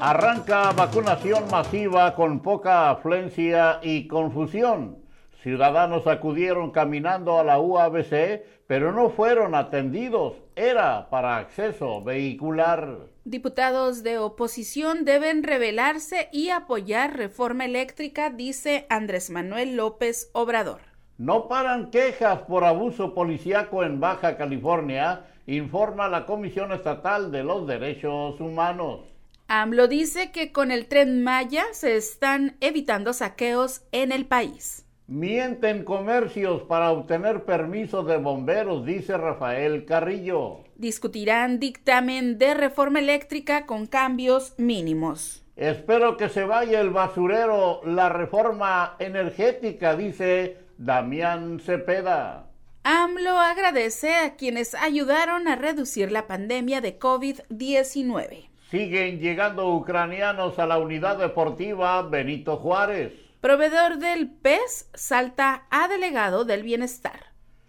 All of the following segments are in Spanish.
Arranca vacunación masiva con poca afluencia y confusión. Ciudadanos acudieron caminando a la UABC, pero no fueron atendidos. Era para acceso vehicular. Diputados de oposición deben rebelarse y apoyar reforma eléctrica, dice Andrés Manuel López Obrador. No paran quejas por abuso policíaco en Baja California, informa la Comisión Estatal de los Derechos Humanos. AMLO dice que con el tren Maya se están evitando saqueos en el país. Mienten comercios para obtener permiso de bomberos, dice Rafael Carrillo. Discutirán dictamen de reforma eléctrica con cambios mínimos. Espero que se vaya el basurero, la reforma energética, dice Damián Cepeda. AMLO agradece a quienes ayudaron a reducir la pandemia de COVID-19. Siguen llegando ucranianos a la unidad deportiva Benito Juárez. Proveedor del PES salta a delegado del bienestar.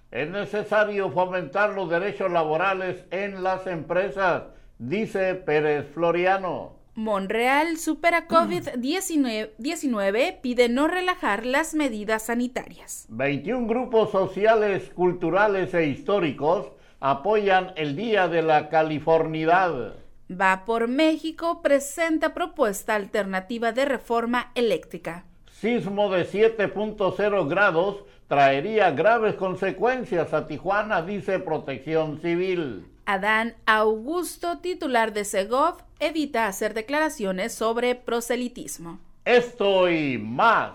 Es necesario fomentar los derechos laborales en las empresas, dice Pérez Floriano. Monreal supera COVID-19, pide no relajar las medidas sanitarias. 21 grupos sociales, culturales e históricos apoyan el Día de la Californidad. Va por México presenta propuesta alternativa de reforma eléctrica. Sismo de 7.0 grados traería graves consecuencias a Tijuana, dice Protección Civil. Adán Augusto, titular de Segov, evita hacer declaraciones sobre proselitismo. Esto y más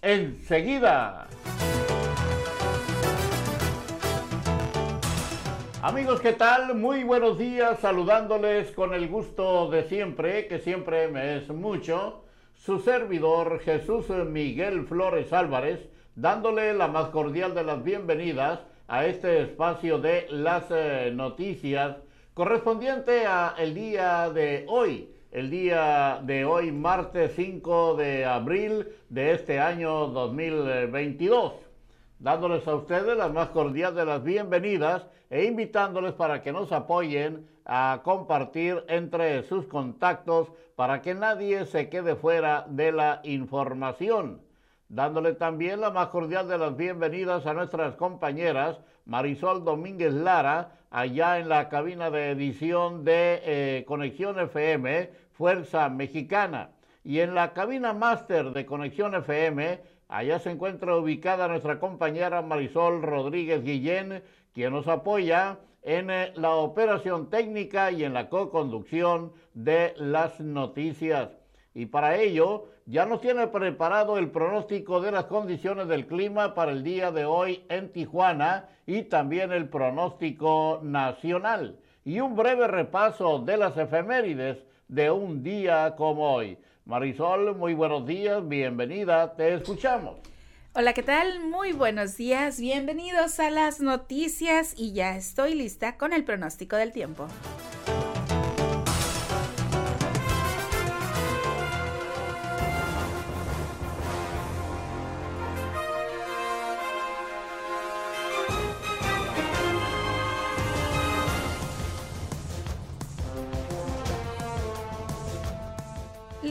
enseguida. Amigos, ¿qué tal? Muy buenos días, saludándoles con el gusto de siempre, que siempre me es mucho, su servidor Jesús Miguel Flores Álvarez, dándole la más cordial de las bienvenidas a este espacio de las eh, noticias correspondiente a el día de hoy, el día de hoy, martes 5 de abril de este año 2022 dándoles a ustedes la más cordial de las bienvenidas e invitándoles para que nos apoyen a compartir entre sus contactos para que nadie se quede fuera de la información. Dándole también la más cordial de las bienvenidas a nuestras compañeras Marisol Domínguez Lara, allá en la cabina de edición de eh, Conexión FM, Fuerza Mexicana. Y en la cabina máster de Conexión FM, Allá se encuentra ubicada nuestra compañera Marisol Rodríguez Guillén, quien nos apoya en eh, la operación técnica y en la co-conducción de las noticias. Y para ello ya nos tiene preparado el pronóstico de las condiciones del clima para el día de hoy en Tijuana y también el pronóstico nacional y un breve repaso de las efemérides de un día como hoy. Marisol, muy buenos días, bienvenida, te escuchamos. Hola, ¿qué tal? Muy buenos días, bienvenidos a las noticias y ya estoy lista con el pronóstico del tiempo.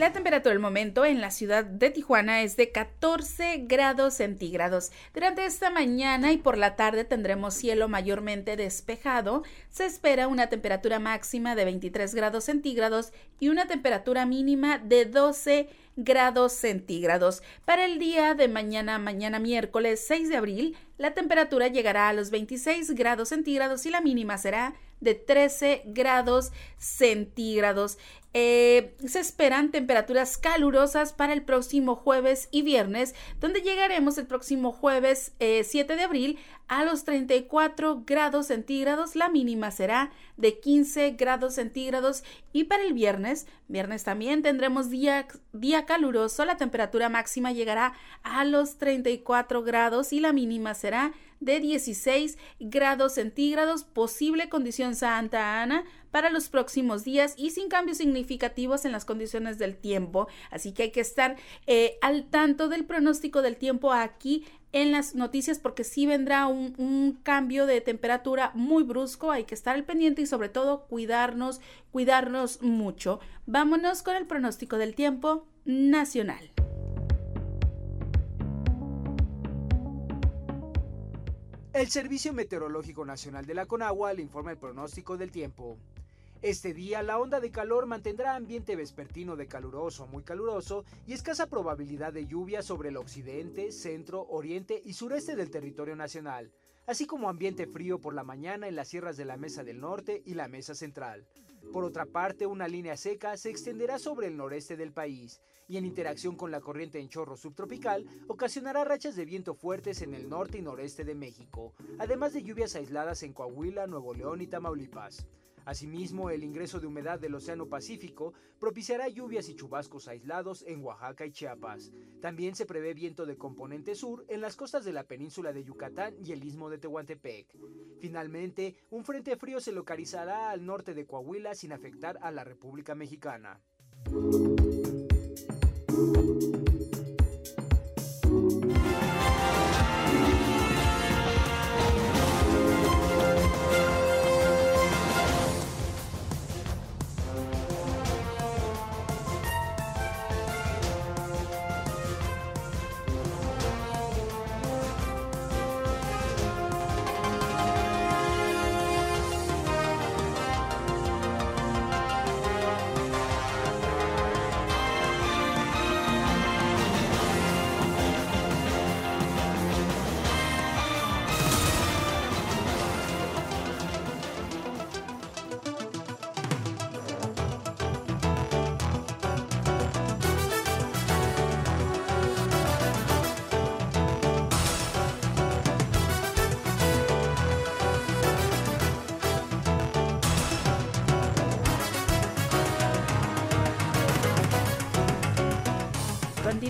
La temperatura del momento en la ciudad de Tijuana es de 14 grados centígrados. Durante esta mañana y por la tarde tendremos cielo mayormente despejado. Se espera una temperatura máxima de 23 grados centígrados y una temperatura mínima de 12 grados centígrados. Para el día de mañana, mañana miércoles 6 de abril, la temperatura llegará a los 26 grados centígrados y la mínima será de 13 grados centígrados. Eh, se esperan temperaturas calurosas para el próximo jueves y viernes, donde llegaremos el próximo jueves 7 eh, de abril a los 34 grados centígrados. La mínima será de 15 grados centígrados y para el viernes, viernes también tendremos día, día caluroso. La temperatura máxima llegará a los 34 grados y la mínima será de 16 grados centígrados, posible condición Santa Ana para los próximos días y sin cambios significativos en las condiciones del tiempo. Así que hay que estar eh, al tanto del pronóstico del tiempo aquí en las noticias porque sí vendrá un, cambio de temperatura muy brusco, hay que estar al pendiente y sobre todo cuidarnos, cuidarnos mucho. Vámonos con el pronóstico del tiempo nacional. El Servicio Meteorológico Nacional de la Conagua le informa el pronóstico del tiempo. Este día la onda de calor mantendrá ambiente vespertino de caluroso a muy caluroso y escasa probabilidad de lluvia sobre el occidente, centro, oriente y sureste del territorio nacional, así como ambiente frío por la mañana en las sierras de la Mesa del Norte y la Mesa Central. Por otra parte, una línea seca se extenderá sobre el noreste del país y en interacción con la corriente en chorro subtropical ocasionará rachas de viento fuertes en el norte y noreste de México, además de lluvias aisladas en Coahuila, Nuevo León y Tamaulipas. Asimismo, el ingreso de humedad del Océano Pacífico propiciará lluvias y chubascos aislados en Oaxaca y Chiapas. También se prevé viento de componente sur en las costas de la península de Yucatán y el istmo de Tehuantepec. Finalmente, un frente frío se localizará al norte de Coahuila sin afectar a la República Mexicana.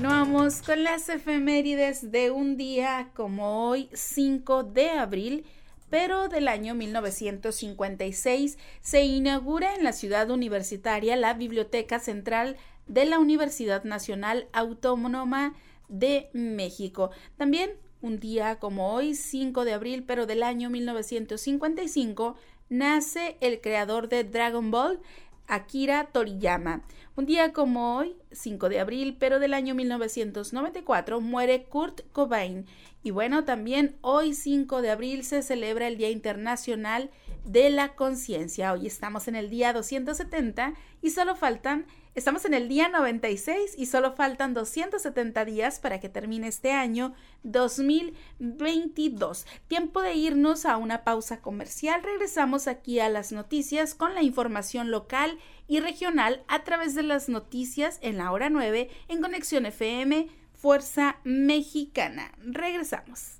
Continuamos con las efemérides de un día como hoy, 5 de abril, pero del año 1956 se inaugura en la ciudad universitaria la Biblioteca Central de la Universidad Nacional Autónoma de México. También un día como hoy, 5 de abril, pero del año 1955, nace el creador de Dragon Ball, Akira Toriyama. Un día como hoy, 5 de abril, pero del año 1994, muere Kurt Cobain. Y bueno, también hoy 5 de abril se celebra el Día Internacional de la Conciencia. Hoy estamos en el día 270 y solo faltan Estamos en el día 96 y solo faltan 270 días para que termine este año 2022. Tiempo de irnos a una pausa comercial. Regresamos aquí a las noticias con la información local y regional a través de las noticias en la hora 9 en Conexión FM Fuerza Mexicana. Regresamos.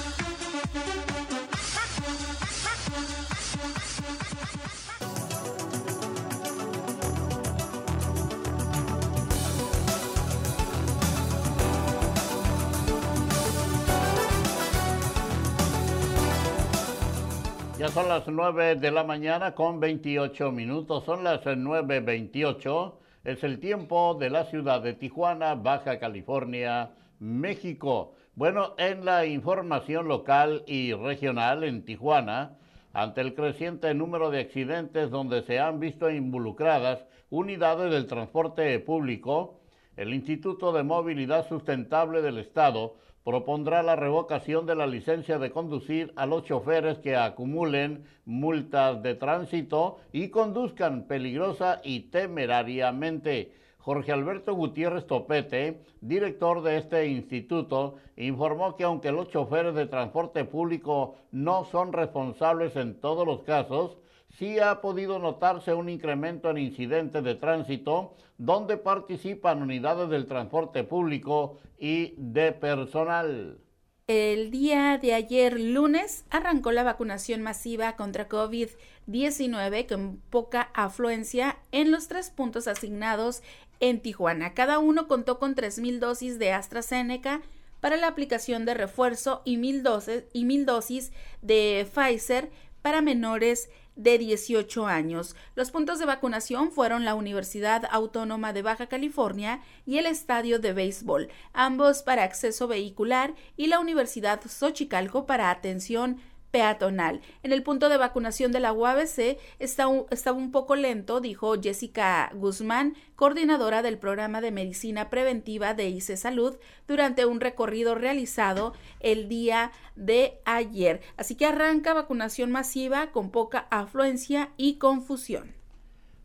Son las 9 de la mañana con 28 minutos, son las 9.28, es el tiempo de la ciudad de Tijuana, Baja California, México. Bueno, en la información local y regional en Tijuana, ante el creciente número de accidentes donde se han visto involucradas unidades del transporte público, el Instituto de Movilidad Sustentable del Estado propondrá la revocación de la licencia de conducir a los choferes que acumulen multas de tránsito y conduzcan peligrosa y temerariamente. Jorge Alberto Gutiérrez Topete, director de este instituto, informó que aunque los choferes de transporte público no son responsables en todos los casos, sí ha podido notarse un incremento en incidentes de tránsito donde participan unidades del transporte público y de personal. El día de ayer lunes arrancó la vacunación masiva contra COVID-19 con poca afluencia en los tres puntos asignados en Tijuana. Cada uno contó con 3.000 dosis de AstraZeneca para la aplicación de refuerzo y 1.000 dosis, y dosis de Pfizer para menores de 18 años. Los puntos de vacunación fueron la Universidad Autónoma de Baja California y el Estadio de Béisbol, ambos para acceso vehicular, y la Universidad Xochicalco para atención peatonal. En el punto de vacunación de la UABC estaba un poco lento, dijo Jessica Guzmán, coordinadora del programa de medicina preventiva de ICE Salud, durante un recorrido realizado el día de ayer. Así que arranca vacunación masiva con poca afluencia y confusión.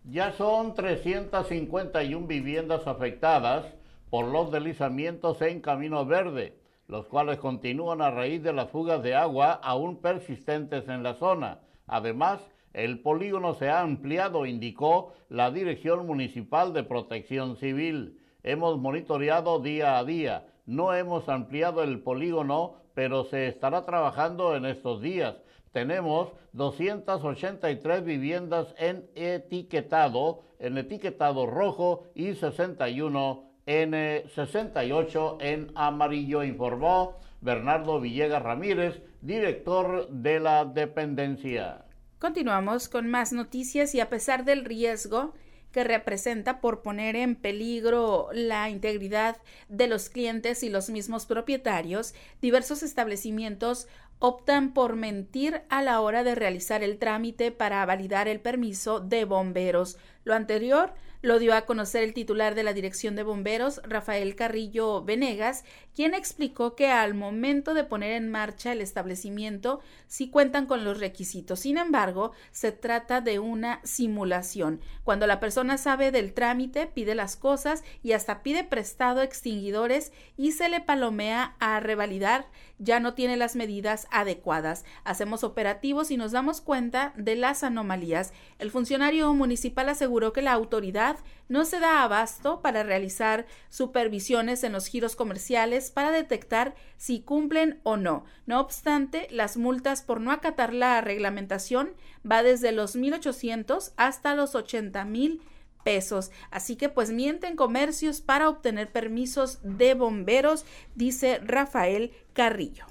Ya son 351 viviendas afectadas por los deslizamientos en Camino Verde los cuales continúan a raíz de las fugas de agua aún persistentes en la zona. Además, el polígono se ha ampliado, indicó la Dirección Municipal de Protección Civil. Hemos monitoreado día a día. No hemos ampliado el polígono, pero se estará trabajando en estos días. Tenemos 283 viviendas en etiquetado, en etiquetado rojo y 61 N68 en amarillo, informó Bernardo Villegas Ramírez, director de la dependencia. Continuamos con más noticias y a pesar del riesgo que representa por poner en peligro la integridad de los clientes y los mismos propietarios, diversos establecimientos optan por mentir a la hora de realizar el trámite para validar el permiso de bomberos. Lo anterior lo dio a conocer el titular de la Dirección de Bomberos, Rafael Carrillo Venegas, quien explicó que al momento de poner en marcha el establecimiento sí cuentan con los requisitos. Sin embargo, se trata de una simulación. Cuando la persona sabe del trámite, pide las cosas y hasta pide prestado extinguidores y se le palomea a revalidar, ya no tiene las medidas adecuadas. Hacemos operativos y nos damos cuenta de las anomalías. El funcionario municipal aseguró que la autoridad no se da abasto para realizar supervisiones en los giros comerciales para detectar si cumplen o no. No obstante, las multas por no acatar la reglamentación va desde los 1.800 hasta los 80.000 pesos. Así que pues mienten comercios para obtener permisos de bomberos, dice Rafael Carrillo.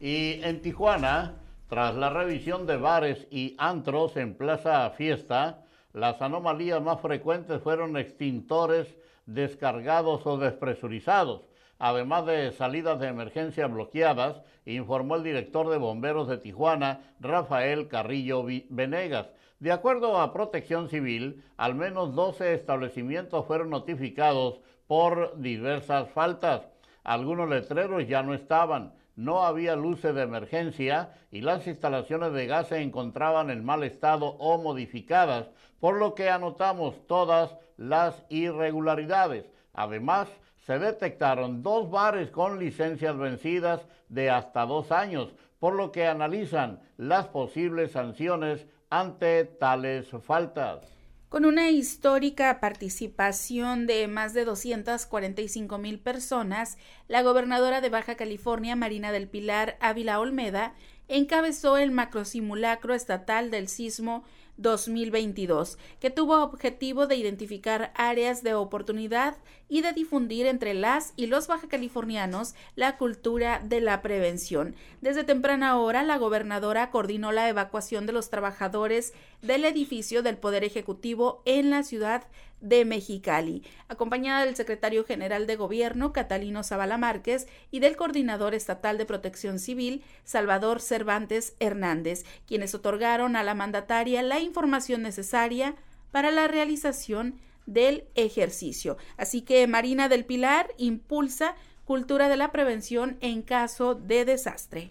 Y en Tijuana, tras la revisión de bares y antros en Plaza Fiesta, las anomalías más frecuentes fueron extintores descargados o despresurizados, además de salidas de emergencia bloqueadas, informó el director de bomberos de Tijuana, Rafael Carrillo Venegas. De acuerdo a Protección Civil, al menos 12 establecimientos fueron notificados por diversas faltas. Algunos letreros ya no estaban no había luces de emergencia y las instalaciones de gas se encontraban en mal estado o modificadas, por lo que anotamos todas las irregularidades. Además, se detectaron dos bares con licencias vencidas de hasta dos años, por lo que analizan las posibles sanciones ante tales faltas. Con una histórica participación de más de 245 mil personas, la gobernadora de Baja California, Marina del Pilar Ávila Olmeda, encabezó el macrosimulacro estatal del sismo 2022, que tuvo objetivo de identificar áreas de oportunidad y de difundir entre las y los bajacalifornianos la cultura de la prevención. Desde temprana hora, la gobernadora coordinó la evacuación de los trabajadores del edificio del Poder Ejecutivo en la ciudad de Mexicali, acompañada del secretario general de Gobierno, Catalino Zavala Márquez, y del coordinador estatal de Protección Civil, Salvador Cervantes Hernández, quienes otorgaron a la mandataria la información necesaria para la realización del ejercicio. Así que Marina del Pilar impulsa cultura de la prevención en caso de desastre.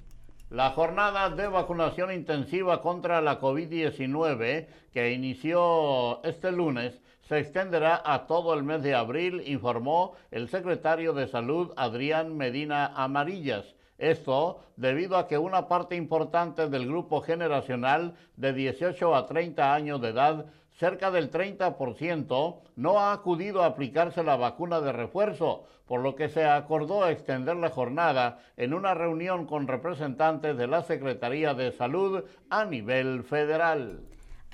La jornada de vacunación intensiva contra la COVID-19 que inició este lunes se extenderá a todo el mes de abril, informó el secretario de Salud Adrián Medina Amarillas. Esto debido a que una parte importante del grupo generacional de 18 a 30 años de edad, cerca del 30%, no ha acudido a aplicarse la vacuna de refuerzo, por lo que se acordó extender la jornada en una reunión con representantes de la Secretaría de Salud a nivel federal.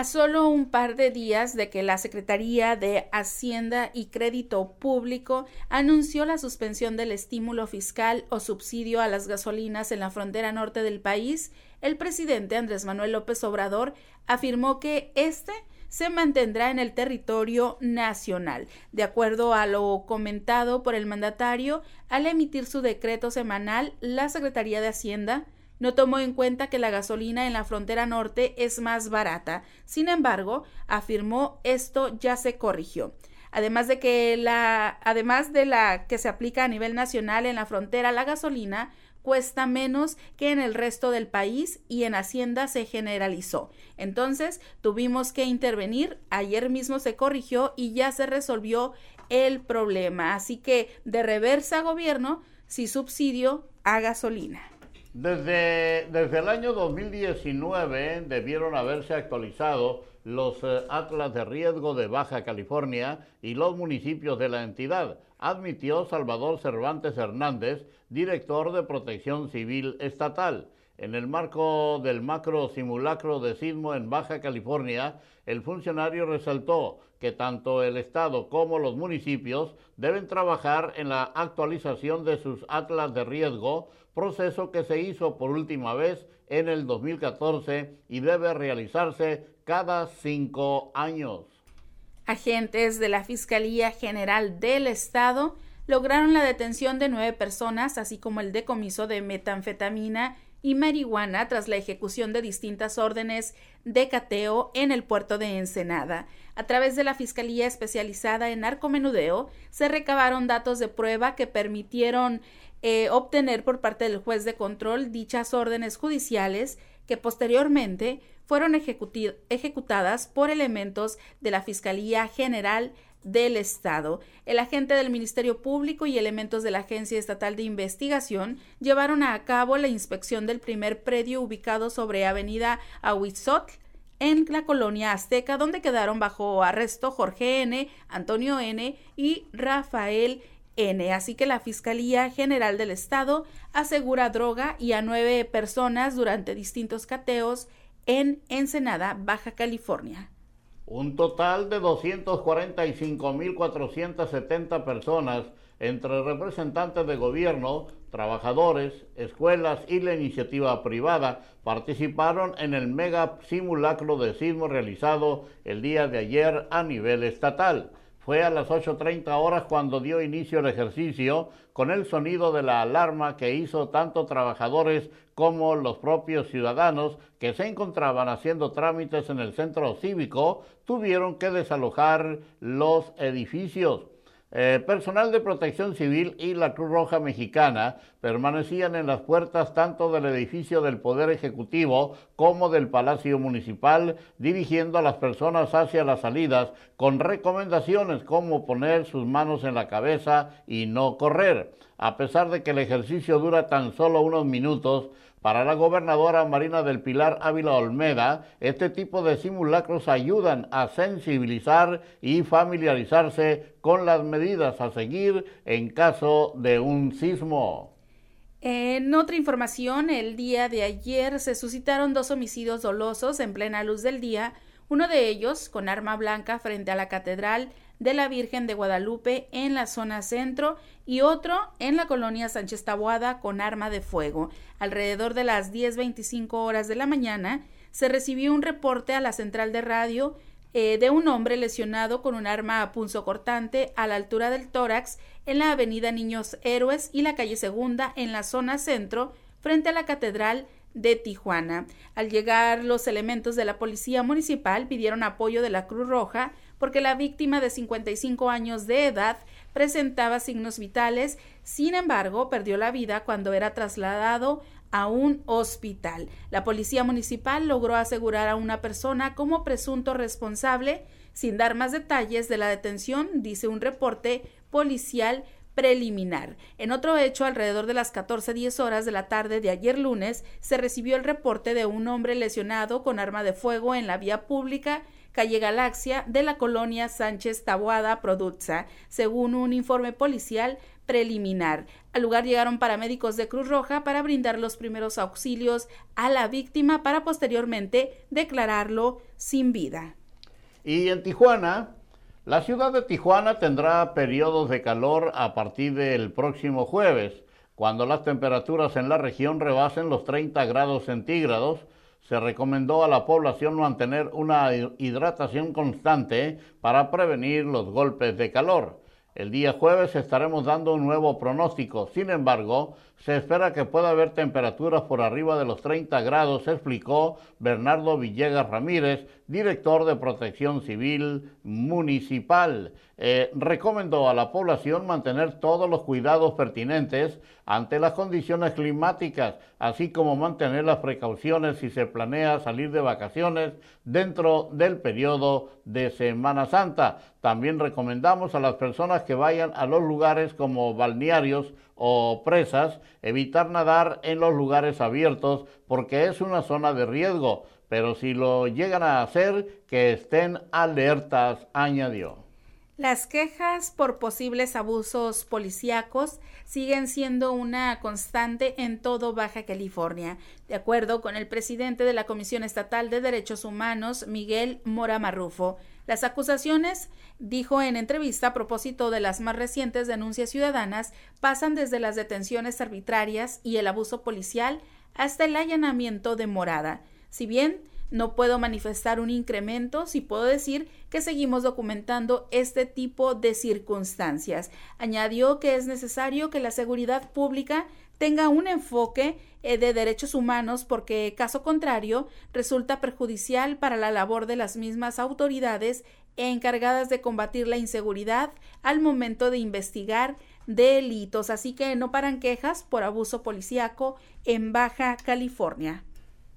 A solo un par de días de que la Secretaría de Hacienda y Crédito Público anunció la suspensión del estímulo fiscal o subsidio a las gasolinas en la frontera norte del país, el presidente Andrés Manuel López Obrador afirmó que este se mantendrá en el territorio nacional. De acuerdo a lo comentado por el mandatario, al emitir su decreto semanal, la Secretaría de Hacienda no tomó en cuenta que la gasolina en la frontera norte es más barata. Sin embargo, afirmó esto ya se corrigió. Además de que la además de la que se aplica a nivel nacional en la frontera, la gasolina cuesta menos que en el resto del país y en Hacienda se generalizó. Entonces tuvimos que intervenir, ayer mismo se corrigió y ya se resolvió el problema. Así que de reversa gobierno, si subsidio a gasolina. Desde, desde el año 2019 debieron haberse actualizado los eh, atlas de riesgo de Baja California y los municipios de la entidad, admitió Salvador Cervantes Hernández, director de Protección Civil Estatal. En el marco del macro simulacro de sismo en Baja California, el funcionario resaltó que tanto el Estado como los municipios deben trabajar en la actualización de sus atlas de riesgo, proceso que se hizo por última vez en el 2014 y debe realizarse cada cinco años. Agentes de la Fiscalía General del Estado lograron la detención de nueve personas, así como el decomiso de metanfetamina y marihuana tras la ejecución de distintas órdenes de cateo en el puerto de Ensenada. A través de la Fiscalía especializada en narcomenudeo, se recabaron datos de prueba que permitieron eh, obtener por parte del juez de control dichas órdenes judiciales que posteriormente fueron ejecutadas por elementos de la Fiscalía General del Estado. El agente del Ministerio Público y elementos de la Agencia Estatal de Investigación llevaron a cabo la inspección del primer predio ubicado sobre Avenida Ahuizotl en la colonia azteca, donde quedaron bajo arresto Jorge N., Antonio N. y Rafael N. Así que la Fiscalía General del Estado asegura droga y a nueve personas durante distintos cateos en Ensenada, Baja California. Un total de 245.470 personas entre representantes de gobierno, trabajadores, escuelas y la iniciativa privada participaron en el mega simulacro de sismo realizado el día de ayer a nivel estatal. Fue a las 8.30 horas cuando dio inicio el ejercicio con el sonido de la alarma que hizo tanto trabajadores como los propios ciudadanos que se encontraban haciendo trámites en el centro cívico tuvieron que desalojar los edificios. Eh, personal de protección civil y la Cruz Roja Mexicana permanecían en las puertas tanto del edificio del Poder Ejecutivo como del Palacio Municipal, dirigiendo a las personas hacia las salidas con recomendaciones como poner sus manos en la cabeza y no correr. A pesar de que el ejercicio dura tan solo unos minutos, para la gobernadora Marina del Pilar Ávila Olmeda, este tipo de simulacros ayudan a sensibilizar y familiarizarse con las medidas a seguir en caso de un sismo. En otra información, el día de ayer se suscitaron dos homicidios dolosos en plena luz del día, uno de ellos con arma blanca frente a la Catedral de la Virgen de Guadalupe en la zona centro y otro en la colonia Sánchez Tabuada con arma de fuego. Alrededor de las 10.25 horas de la mañana se recibió un reporte a la central de radio eh, de un hombre lesionado con un arma a punzo cortante a la altura del tórax en la avenida Niños Héroes y la calle Segunda en la zona centro frente a la Catedral de Tijuana. Al llegar los elementos de la Policía Municipal pidieron apoyo de la Cruz Roja porque la víctima de 55 años de edad presentaba signos vitales, sin embargo, perdió la vida cuando era trasladado a un hospital. La policía municipal logró asegurar a una persona como presunto responsable sin dar más detalles de la detención, dice un reporte policial preliminar. En otro hecho, alrededor de las 14.10 horas de la tarde de ayer lunes, se recibió el reporte de un hombre lesionado con arma de fuego en la vía pública calle Galaxia de la colonia Sánchez Tabuada Produza, según un informe policial preliminar. Al lugar llegaron paramédicos de Cruz Roja para brindar los primeros auxilios a la víctima para posteriormente declararlo sin vida. Y en Tijuana, la ciudad de Tijuana tendrá periodos de calor a partir del próximo jueves, cuando las temperaturas en la región rebasen los 30 grados centígrados. Se recomendó a la población mantener una hidratación constante para prevenir los golpes de calor. El día jueves estaremos dando un nuevo pronóstico. Sin embargo, se espera que pueda haber temperaturas por arriba de los 30 grados, explicó Bernardo Villegas Ramírez, director de Protección Civil Municipal. Eh, recomendó a la población mantener todos los cuidados pertinentes ante las condiciones climáticas, así como mantener las precauciones si se planea salir de vacaciones dentro del periodo de Semana Santa. También recomendamos a las personas que vayan a los lugares como balnearios o presas, evitar nadar en los lugares abiertos porque es una zona de riesgo, pero si lo llegan a hacer, que estén alertas, añadió. Las quejas por posibles abusos policíacos siguen siendo una constante en todo Baja California, de acuerdo con el presidente de la Comisión Estatal de Derechos Humanos, Miguel Mora Marrufo. Las acusaciones, dijo en entrevista a propósito de las más recientes denuncias ciudadanas, pasan desde las detenciones arbitrarias y el abuso policial hasta el allanamiento de morada. Si bien no puedo manifestar un incremento, sí puedo decir que seguimos documentando este tipo de circunstancias. Añadió que es necesario que la seguridad pública tenga un enfoque eh, de derechos humanos porque, caso contrario, resulta perjudicial para la labor de las mismas autoridades encargadas de combatir la inseguridad al momento de investigar delitos. Así que no paran quejas por abuso policíaco en Baja California.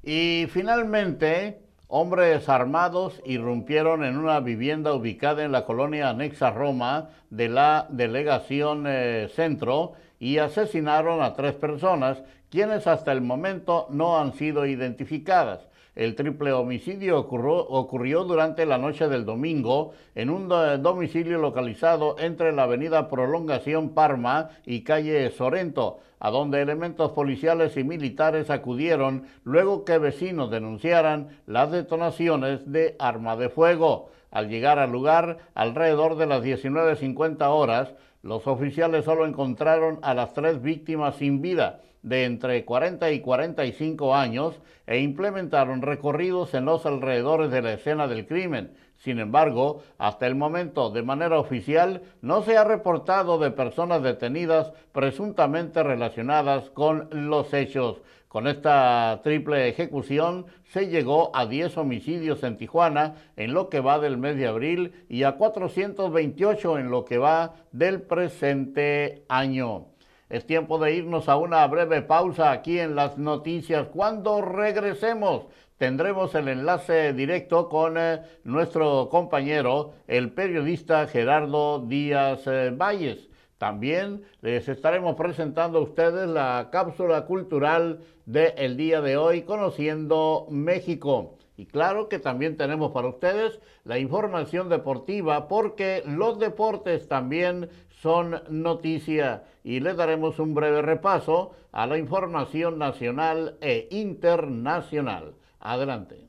Y finalmente, hombres armados irrumpieron en una vivienda ubicada en la colonia anexa Roma de la delegación eh, Centro y asesinaron a tres personas, quienes hasta el momento no han sido identificadas. El triple homicidio ocurrió, durante la noche del domingo en un domicilio localizado entre la avenida Prolongación Parma y calle Sorento, a donde elementos policiales y militares acudieron luego que vecinos denunciaran las detonaciones de arma de fuego. Al llegar al lugar, alrededor de las 19.50 horas, los oficiales solo encontraron a las tres víctimas sin vida de entre 40 y 45 años e implementaron recorridos en los alrededores de la escena del crimen. Sin embargo, hasta el momento, de manera oficial, no se ha reportado de personas detenidas presuntamente relacionadas con los hechos. Con esta triple ejecución se llegó a 10 homicidios en Tijuana en lo que va del mes de abril y a 428 en lo que va del presente año. Es tiempo de irnos a una breve pausa aquí en las noticias. Cuando regresemos tendremos el enlace directo con eh, nuestro compañero, el periodista Gerardo Díaz eh, Valles. También les estaremos presentando a ustedes la cápsula cultural del día de hoy, Conociendo México. Y claro que también tenemos para ustedes la información deportiva porque los deportes también son noticia y le daremos un breve repaso a la información nacional e internacional. Adelante.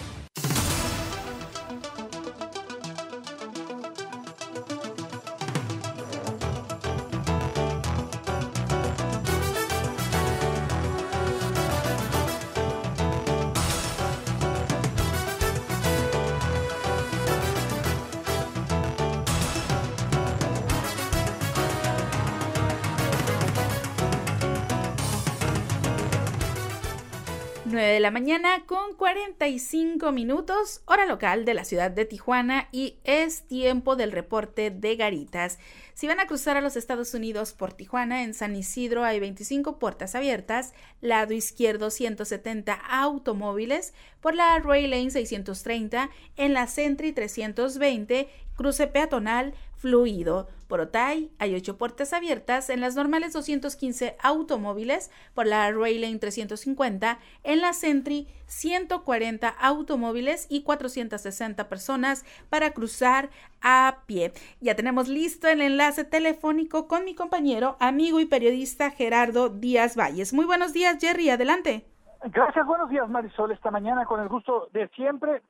La mañana con 45 minutos, hora local de la ciudad de Tijuana y es tiempo del reporte de Garitas. Si van a cruzar a los Estados Unidos por Tijuana, en San Isidro hay 25 puertas abiertas, lado izquierdo 170 automóviles, por la Ray Lane 630, en la Sentry 320, cruce peatonal fluido. Por Otay hay ocho puertas abiertas, en las normales 215 automóviles, por la Ray Lane 350, en la Sentry 140 automóviles y 460 personas para cruzar a pie. Ya tenemos listo el enlace telefónico con mi compañero, amigo y periodista Gerardo Díaz Valles. Muy buenos días, Jerry, adelante. Gracias, buenos días, Marisol. Esta mañana, con el gusto de siempre,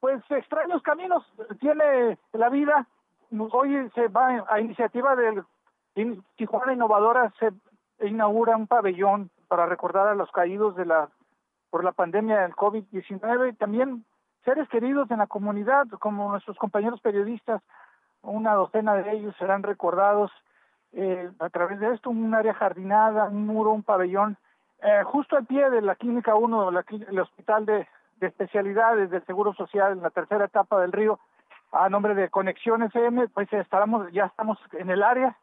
pues extraños caminos tiene la vida hoy se va a iniciativa del Tijuana Innovadora se inaugura un pabellón para recordar a los caídos de la por la pandemia del COVID-19 y también seres queridos en la comunidad como nuestros compañeros periodistas una docena de ellos serán recordados eh, a través de esto un área jardinada un muro un pabellón eh, justo al pie de la clínica 1 el hospital de, de especialidades del Seguro Social en la tercera etapa del río. A nombre de Conexión FM, pues ya estamos en el área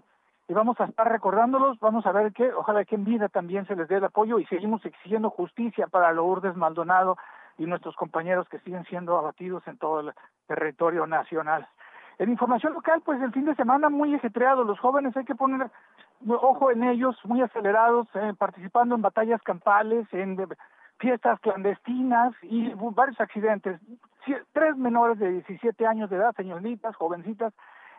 y vamos a estar recordándolos, vamos a ver que ojalá que en vida también se les dé el apoyo y seguimos exigiendo justicia para Lourdes Maldonado y nuestros compañeros que siguen siendo abatidos en todo el territorio nacional. En información local, pues el fin de semana muy ajetreado, los jóvenes hay que poner ojo en ellos, muy acelerados, eh, participando en batallas campales, en fiestas clandestinas y varios accidentes. Tres menores de 17 años de edad, señoritas, jovencitas,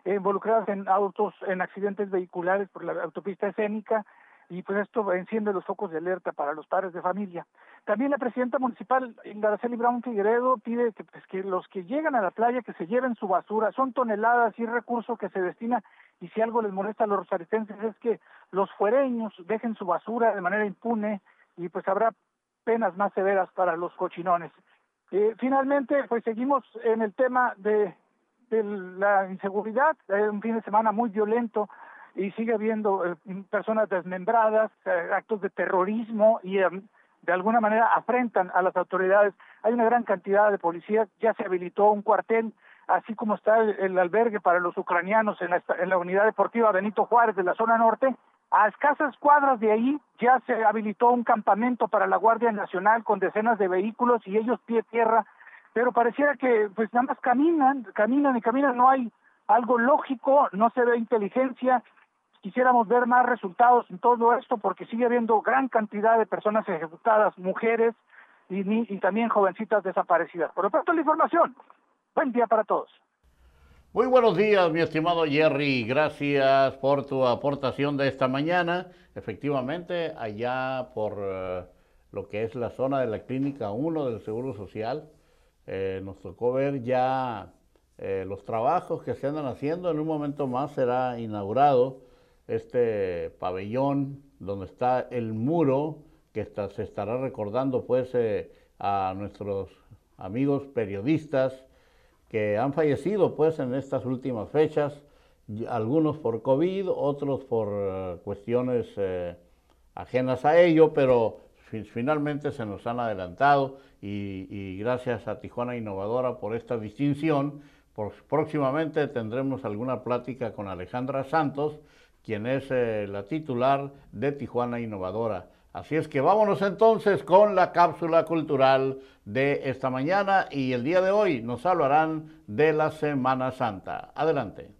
involucradas en autos, en accidentes vehiculares por la autopista escénica, y pues esto enciende los focos de alerta para los padres de familia. También la presidenta municipal, Garceli Brown Figueredo, pide que, pues, que los que llegan a la playa que se lleven su basura. Son toneladas y recursos que se destina y si algo les molesta a los rosaricenses es que los fuereños dejen su basura de manera impune y pues habrá penas más severas para los cochinones. Eh, finalmente, pues seguimos en el tema de, la inseguridad, es un fin de semana muy violento y sigue habiendo eh, personas desmembradas, eh, actos de terrorismo y de alguna manera afrentan a las autoridades. Hay una gran cantidad de policías, ya se habilitó un cuartel, así como está el, albergue para los ucranianos en la, en la unidad deportiva Benito Juárez de la zona norte, a escasas cuadras de ahí ya se habilitó un campamento para la Guardia Nacional con decenas de vehículos y ellos pie tierra, pero pareciera que pues nada más caminan, caminan y caminan, no hay algo lógico, no se ve inteligencia. Quisiéramos ver más resultados en todo esto porque sigue habiendo gran cantidad de personas ejecutadas, mujeres y, y también jovencitas desaparecidas. Por lo tanto, la información. Buen día para todos. Muy buenos días, mi estimado Jerry. Gracias por tu aportación de esta mañana. Efectivamente, allá por eh, lo que es la zona de la Clínica 1 del Seguro Social, eh, nos tocó ver ya eh, los trabajos que se andan haciendo. En un momento más será inaugurado este pabellón donde está el muro que se estará recordando pues a nuestros amigos periodistas que han fallecido pues en estas últimas fechas, algunos por COVID, otros por eh, cuestiones eh, ajenas a ello, pero finalmente se nos han adelantado y, gracias a Tijuana Innovadora por esta distinción. próximamente tendremos alguna plática con Alejandra Santos, quien es eh, la titular de Tijuana Innovadora. Así es que vámonos entonces con la cápsula cultural de esta mañana y el día de hoy nos hablarán de la Semana Santa. Adelante.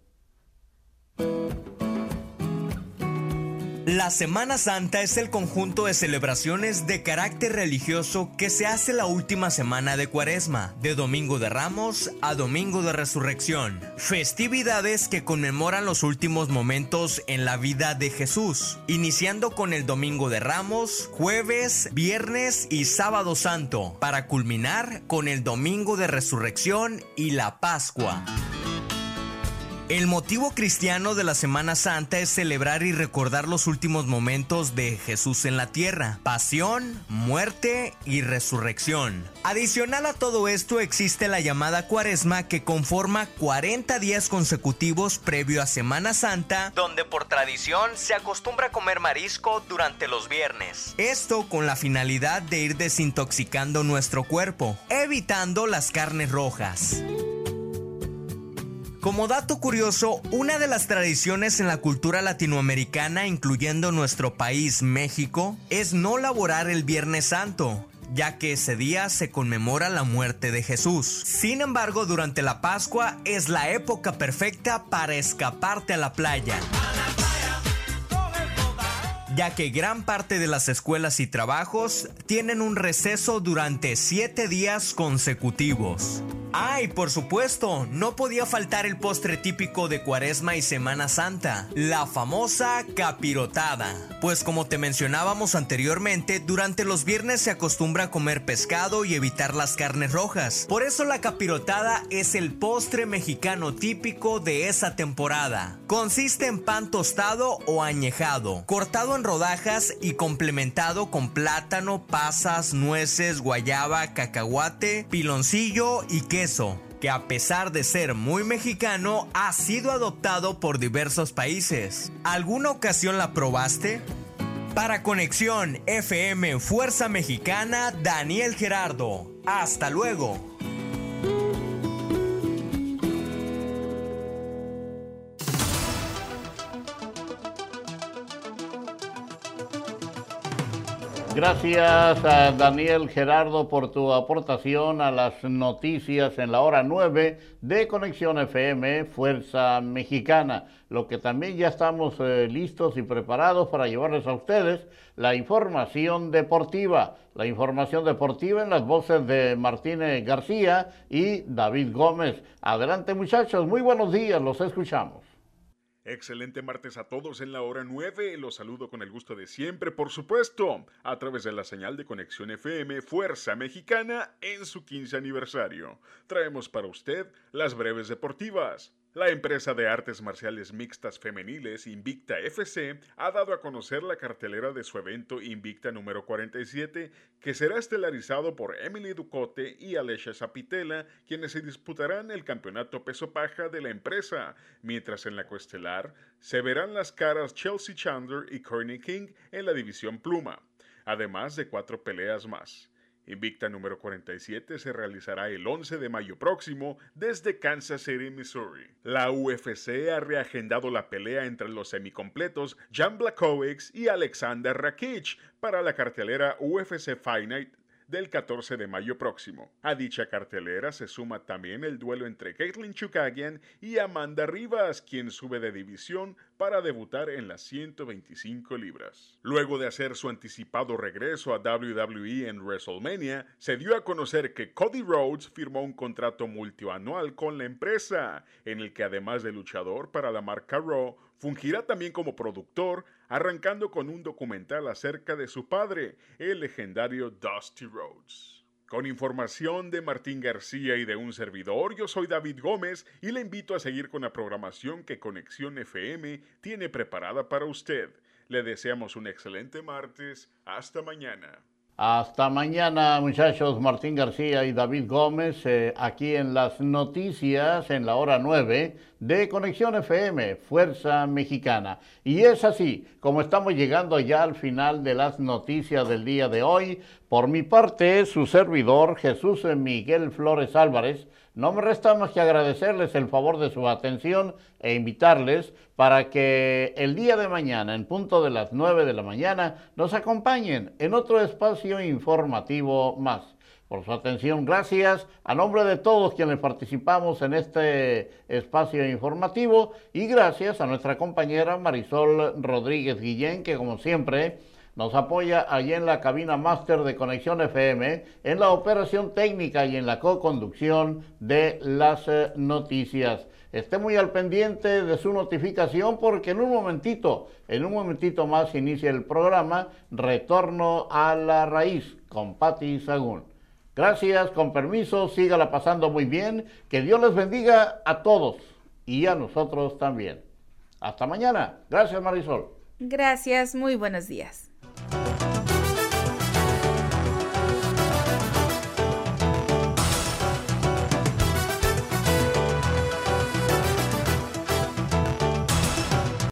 La Semana Santa es el conjunto de celebraciones de carácter religioso que se hace la última semana de Cuaresma, de Domingo de Ramos a Domingo de Resurrección. Festividades que conmemoran los últimos momentos en la vida de Jesús, iniciando con el Domingo de Ramos, jueves, viernes y sábado santo, para culminar con el Domingo de Resurrección y la Pascua. El motivo cristiano de la Semana Santa es celebrar y recordar los últimos momentos de Jesús en la tierra, pasión, muerte y resurrección. Adicional a todo esto existe la llamada cuaresma que conforma 40 días consecutivos previo a Semana Santa, donde por tradición se acostumbra comer marisco durante los viernes. Esto con la finalidad de ir desintoxicando nuestro cuerpo, evitando las carnes rojas. Como dato curioso, una de las tradiciones en la cultura latinoamericana, incluyendo nuestro país, México, es no laborar el Viernes Santo, ya que ese día se conmemora la muerte de Jesús. Sin embargo, durante la Pascua es la época perfecta para escaparte a la playa ya que gran parte de las escuelas y trabajos tienen un receso durante siete días consecutivos. Ay, por supuesto, no podía faltar el postre típico de Cuaresma y Semana Santa, la famosa capirotada. Pues como te mencionábamos anteriormente, durante los viernes se acostumbra a comer pescado y evitar las carnes rojas. Por eso la capirotada es el postre mexicano típico de esa temporada. Consiste en pan tostado o añejado, cortado en rodajas y complementado con plátano, pasas, nueces, guayaba, cacahuate, piloncillo y queso que a pesar de ser muy mexicano, ha sido adoptado por diversos países. ¿Alguna ocasión la probaste? Para Conexión FM Fuerza Mexicana, Daniel Gerardo. Hasta luego. Gracias a Daniel Gerardo por tu aportación a las noticias en la hora 9 de Conexión FM Fuerza Mexicana, lo que también ya estamos eh, listos y preparados para llevarles a ustedes la información deportiva, la información deportiva en las voces de Martínez García y David Gómez. Adelante muchachos, muy buenos días, los escuchamos. Excelente martes a todos en la hora 9. Los saludo con el gusto de siempre, por supuesto, a través de la señal de conexión FM Fuerza Mexicana en su 15 aniversario. Traemos para usted las breves deportivas. La empresa de artes marciales mixtas femeniles Invicta FC ha dado a conocer la cartelera de su evento Invicta número 47, que será estelarizado por Emily Ducote y Alessia Zapitela, quienes se disputarán el campeonato peso paja de la empresa, mientras en la coestelar se verán las caras Chelsea Chandler y Courtney King en la división pluma, además de cuatro peleas más. Invicta número 47 se realizará el 11 de mayo próximo desde Kansas City, Missouri. La UFC ha reagendado la pelea entre los semicompletos Jan Blachowicz y Alexander Rakic para la cartelera UFC Fight Night del 14 de mayo próximo. A dicha cartelera se suma también el duelo entre Caitlin Chukagian y Amanda Rivas, quien sube de división para debutar en las 125 libras. Luego de hacer su anticipado regreso a WWE en WrestleMania, se dio a conocer que Cody Rhodes firmó un contrato multianual con la empresa, en el que además de luchador para la marca Raw, fungirá también como productor, arrancando con un documental acerca de su padre, el legendario Dusty Rhodes. Con información de Martín García y de un servidor, yo soy David Gómez y le invito a seguir con la programación que Conexión FM tiene preparada para usted. Le deseamos un excelente martes. Hasta mañana. Hasta mañana, muchachos. Martín García y David Gómez, eh, aquí en las noticias en la hora 9 de Conexión FM, Fuerza Mexicana. Y es así, como estamos llegando ya al final de las noticias del día de hoy, por mi parte, su servidor Jesús Miguel Flores Álvarez, no me resta más que agradecerles el favor de su atención e invitarles para que el día de mañana, en punto de las 9 de la mañana, nos acompañen en otro espacio informativo más. Por su atención, gracias a nombre de todos quienes participamos en este espacio informativo y gracias a nuestra compañera Marisol Rodríguez Guillén, que como siempre nos apoya allí en la cabina máster de Conexión FM, en la operación técnica y en la co-conducción de las eh, noticias. Esté muy al pendiente de su notificación porque en un momentito, en un momentito más inicia el programa Retorno a la Raíz con Patti Sagún. Gracias, con permiso, sígala pasando muy bien, que Dios les bendiga a todos. y a nosotros también. Hasta mañana. Gracias Marisol. Gracias, muy buenos días.